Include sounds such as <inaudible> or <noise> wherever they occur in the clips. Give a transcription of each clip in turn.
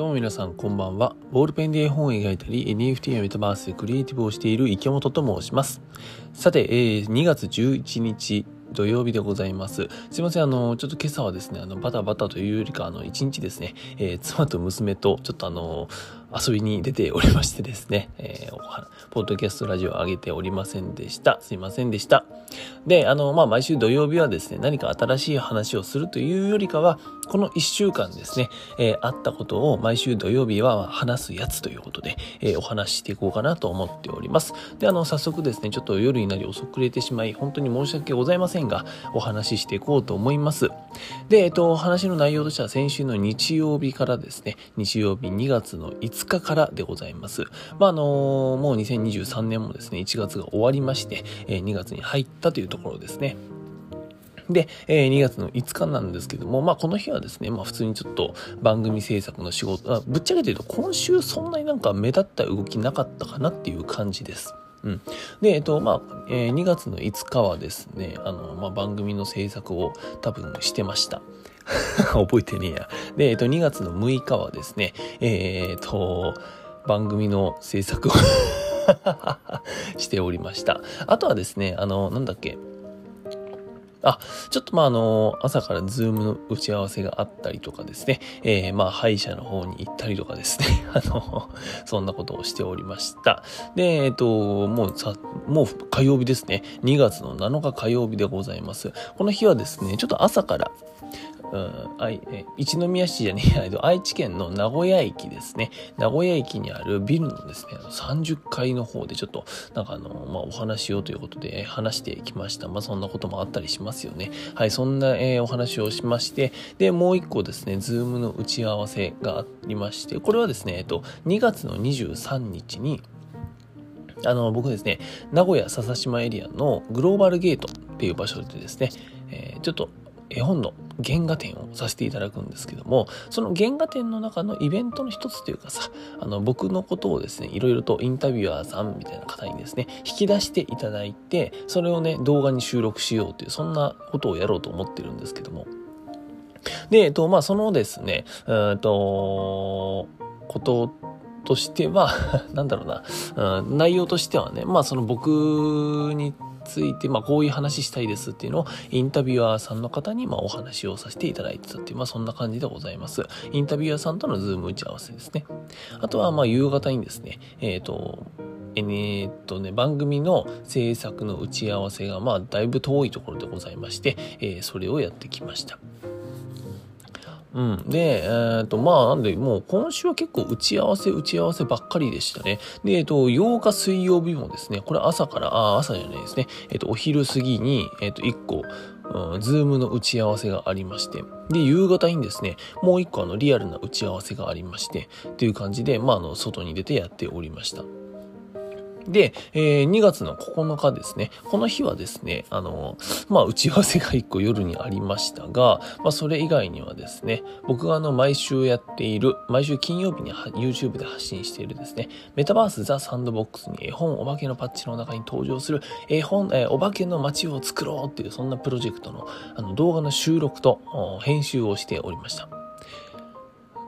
どうも皆さんこんばんは。ボールペンで絵本を描いたり、NFT やメタバースでクリエイティブをしている池本と申します。さて、えー、2月11日土曜日でございます。すいません、あの、ちょっと今朝はですね、あの、バタバタというよりか、あの、一日ですね、えー、妻と娘と、ちょっとあの、遊びに出ておりましてですね、えー、ポッドキャストラジオを上げておりませんでした。すいませんでした。で、あの、まあ、毎週土曜日はですね、何か新しい話をするというよりかは、この1週間ですね、えー、あったことを毎週土曜日は話すやつということで、えー、お話ししていこうかなと思っております。で、あの、早速ですね、ちょっと夜になり遅くれてしまい、本当に申し訳ございませんが、お話ししていこうと思います。で、えっと、話の内容としては先週の日曜日からですね、日曜日2月の5日日からでございます。まあ、あのもう2023年もですね、1月が終わりまして、え2月に入ったというところですね。で、えー、2月の5日なんですけども、まあ、この日はですね、まあ、普通にちょっと番組制作の仕事、あぶっちゃけて言うと、今週そんなになんか目立った動きなかったかなっていう感じです。うん。で、えっと、まあ、えー、2月の5日はですね、あの、まあ、番組の制作を多分してました。<laughs> 覚えてねえや。で、えっと、2月の6日はですね、えー、っと、番組の制作を <laughs> しておりました。あとはですね、あの、なんだっけ、あ、ちょっとまああの、朝からズームの打ち合わせがあったりとかですね、えー、まあ歯医者の方に行ったりとかですね、<laughs> あの、そんなことをしておりました。で、えっ、ー、と、もうさ、もう火曜日ですね、2月の7日火曜日でございます。この日はですね、ちょっと朝から、うん、一宮市じゃねえ、愛知県の名古屋駅ですね。名古屋駅にあるビルのですね、30階の方でちょっと、なんかあの、まあ、お話をということで話してきました。まあ、そんなこともあったりしますますよね。はい、そんな、えー、お話をしまして、で、もう一個ですね、ズームの打ち合わせがありまして、これはですね、えっと、2月の23日に、あの、僕ですね、名古屋笹島エリアのグローバルゲートっていう場所でですね、えー、ちょっと絵本の原画展をさせていただくんですけども、その原画展の中のイベントの一つというかさ、あの、僕のことをですね、いろいろとインタビュアーさんみたいな方にですね、引き出していただいて、それをね、動画に収録しようという、そんなことをやろうと思ってるんですけども。で、えっと、まあ、そのですね、えっと、こととしては、<laughs> なんだろうな、うん、内容としてはね、まあその僕について、まあ、こういう話したいですっていうのをインタビュアーさんの方に、ま、お話をさせていただいてたっていう、まあ、そんな感じでございます。インタビュアーさんとの Zoom 打ち合わせですね。あとは、ま、夕方にですね、えっ、ー、と、え、っとね、番組の制作の打ち合わせが、まあ、だいぶ遠いところでございまして、えー、それをやってきました。うん。で、えっ、ー、と、まあ、なんで、もう今週は結構打ち合わせ、打ち合わせばっかりでしたね。で、えっ、ー、と、8日水曜日もですね、これ朝から、あ、朝じゃないですね。えっ、ー、と、お昼過ぎに、えっ、と、1個、うん、ズームの打ち合わせがありまして、で、夕方にですね、もう一個あの、リアルな打ち合わせがありまして、っていう感じで、まあ、あの、外に出てやっておりました。で、えー、2月の9日ですね。この日はですね、あの、まあ、打ち合わせが1個夜にありましたが、まあ、それ以外にはですね、僕があの、毎週やっている、毎週金曜日に YouTube で発信しているですね、メタバースザ・サンドボックスに絵本お化けのパッチの中に登場する絵本、えー、お化けの街を作ろうっていう、そんなプロジェクトのあの動画の収録と編集をしておりました。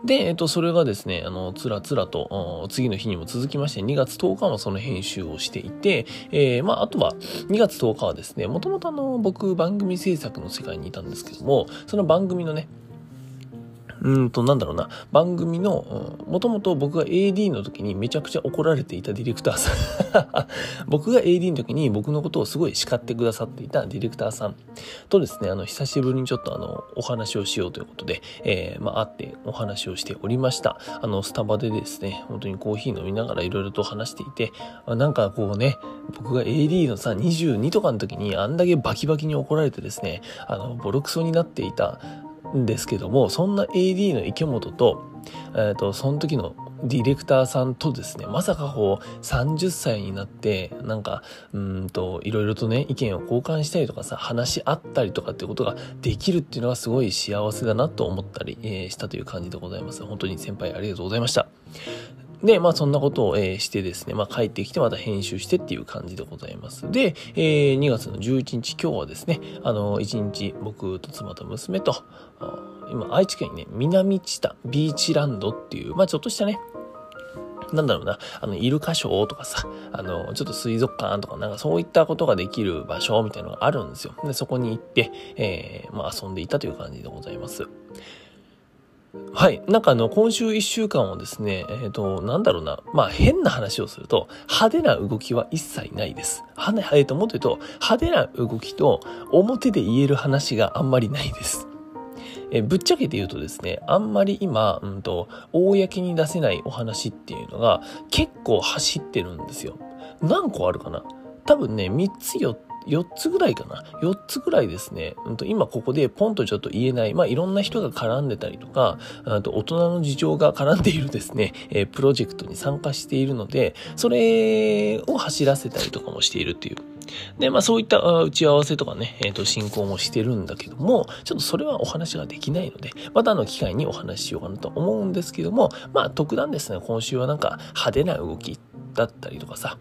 で、えっと、それがですね、あの、つらつらと、次の日にも続きまして、2月10日もその編集をしていて、えー、まあ、あとは、2月10日はですね、もともとあの、僕、番組制作の世界にいたんですけども、その番組のね、うんと、なんだろうな、番組の、もともと僕が AD の時にめちゃくちゃ怒られていたディレクターさん。<laughs> 僕が AD の時に僕のことをすごい叱ってくださっていたディレクターさん。とですね、あの、久しぶりにちょっとあの、お話をしようということで、えー、まあ、会ってお話をしておりました。あの、スタバでですね、本当にコーヒー飲みながらいろいろと話していて、なんかこうね、僕が AD のさ、22とかの時にあんだけバキバキに怒られてですね、あの、ボロクソになっていた、ですけどもそんな AD の池本と,、えーと、その時のディレクターさんとですねまさかこう30歳になってなんかうんといろいろとね意見を交換したりとかさ話し合ったりとかってことができるっていうのはすごい幸せだなと思ったり、えー、したという感じでございます。本当に先輩ありがとうございました。で、まあそんなことを、え、してですね、まあ帰ってきてまた編集してっていう感じでございます。で、えー、2月の11日今日はですね、あの、1日僕と妻と娘と、今愛知県にね、南知多ビーチランドっていう、まあちょっとしたね、なんだろうな、あの、イルカショーとかさ、あの、ちょっと水族館とか、なんかそういったことができる場所みたいなのがあるんですよ。で、そこに行って、えー、まあ遊んでいたという感じでございます。はい。なんかあの、今週一週間はですね、えっ、ー、と、なんだろうな。まあ、変な話をすると、派手な動きは一切ないです。はね、えっ、ー、と、もっと言うと、派手な動きと、表で言える話があんまりないです。えぶっちゃけて言うとですね、あんまり今、うんと、公に出せないお話っていうのが結構走ってるんですよ。何個あるかな多分ね、3つ4 4つぐらいかな ?4 つぐらいですね。うん、と今ここでポンとちょっと言えない、まあいろんな人が絡んでたりとか、あと大人の事情が絡んでいるですね、え、プロジェクトに参加しているので、それを走らせたりとかもしているっていうで、まあそういった打ち合わせとかね、えっ、ー、と、進行もしてるんだけども、ちょっとそれはお話ができないので、またの機会にお話ししようかなと思うんですけども、まあ特段ですね、今週はなんか派手な動きだったりとかさ、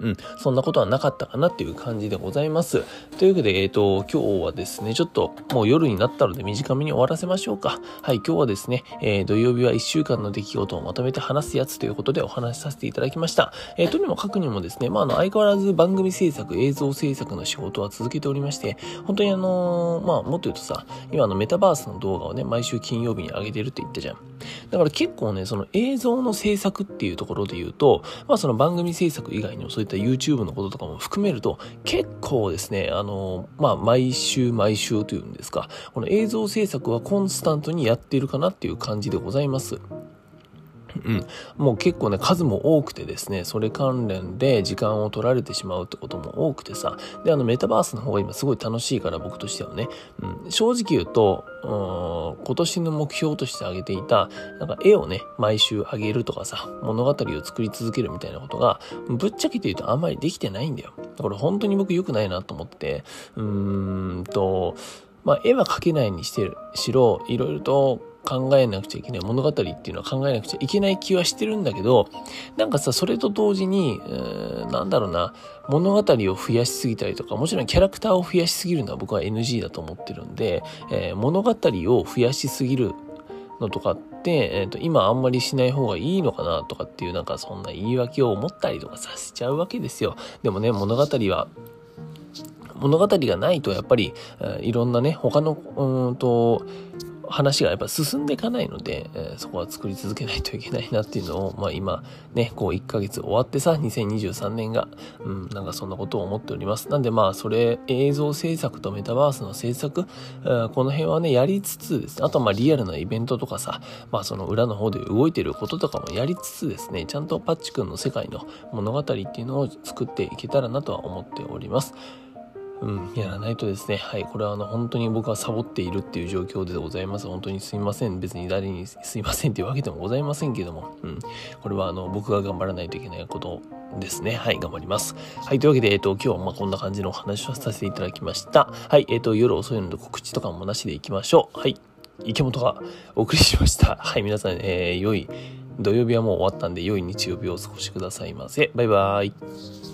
うん、そんなことはなかったかなっていう感じでございます。というわけで、えっ、ー、と、今日はですね、ちょっともう夜になったので短めに終わらせましょうか。はい、今日はですね、えー、土曜日は1週間の出来事をまとめて話すやつということでお話しさせていただきました。えー、とにもかくにもですね、まあ、あの、相変わらず番組制作、映像制作の仕事は続けておりまして、本当にあのー、まあ、もっと言うとさ、今のメタバースの動画をね、毎週金曜日に上げてるって言ったじゃん。だから結構ね、その映像の制作っていうところで言うと、まあ、その番組制作以外にもそういった YouTube のこととかも含めると、結構ですね、あの、まあ、毎週毎週というんですか、この映像制作はコンスタントにやっているかなっていう感じでございます。うん。もう結構ね、数も多くてですね、それ関連で時間を取られてしまうってことも多くてさ、で、あの、メタバースの方が今すごい楽しいから僕としてはね、うん、正直言うと、う、今年の目標として挙げていた、なんか絵をね、毎週上げるとかさ、物語を作り続けるみたいなことが、ぶっちゃけて言うとあんまりできてないんだよ。これ本当に僕良くないなと思って、うーんと、まあ、絵は描けないにしてる、しろ、いろいろと考えなくちゃいけない物語っていうのは考えなくちゃいけない気はしてるんだけど、なんかさ、それと同時に、えー、なんだろうな、物語を増やしすぎたりとか、もちろんキャラクターを増やしすぎるのは僕は NG だと思ってるんで、えー、物語を増やしすぎるのとかって、えーと、今あんまりしない方がいいのかなとかっていうなんかそんな言い訳を思ったりとかさせちゃうわけですよ。でもね、物語は物語がないとやっぱり、えー、いろんなね、他の、うんと、話がやっぱ進んでいかないので、えー、そこは作り続けないといけないなっていうのを、<laughs> まあ今ね、こう1ヶ月終わってさ、2023年が、うん、なんかそんなことを思っております。なんでまあそれ、映像制作とメタバースの制作、えー、この辺はね、やりつつですね、あとまあリアルなイベントとかさ、まあその裏の方で動いてることとかもやりつつですね、ちゃんとパッチ君の世界の物語っていうのを作っていけたらなとは思っております。うん、やらないとですね、はい、これはあの本当に僕はサボっているっていう状況でございます。本当にすいません。別に誰にすいませんっていうわけでもございませんけども、うん、これはあの僕が頑張らないといけないことですね。はい、頑張ります。はい、というわけで、えっ、と、今日はまこんな感じのお話をさせていただきました。はい、えっ、と、夜遅いので告知とかもなしでいきましょう。はい、池本がお送りしました。はい、皆さん、えー、良い、土曜日はもう終わったんで、良い日曜日をお過ごしくださいませ。バイバーイ。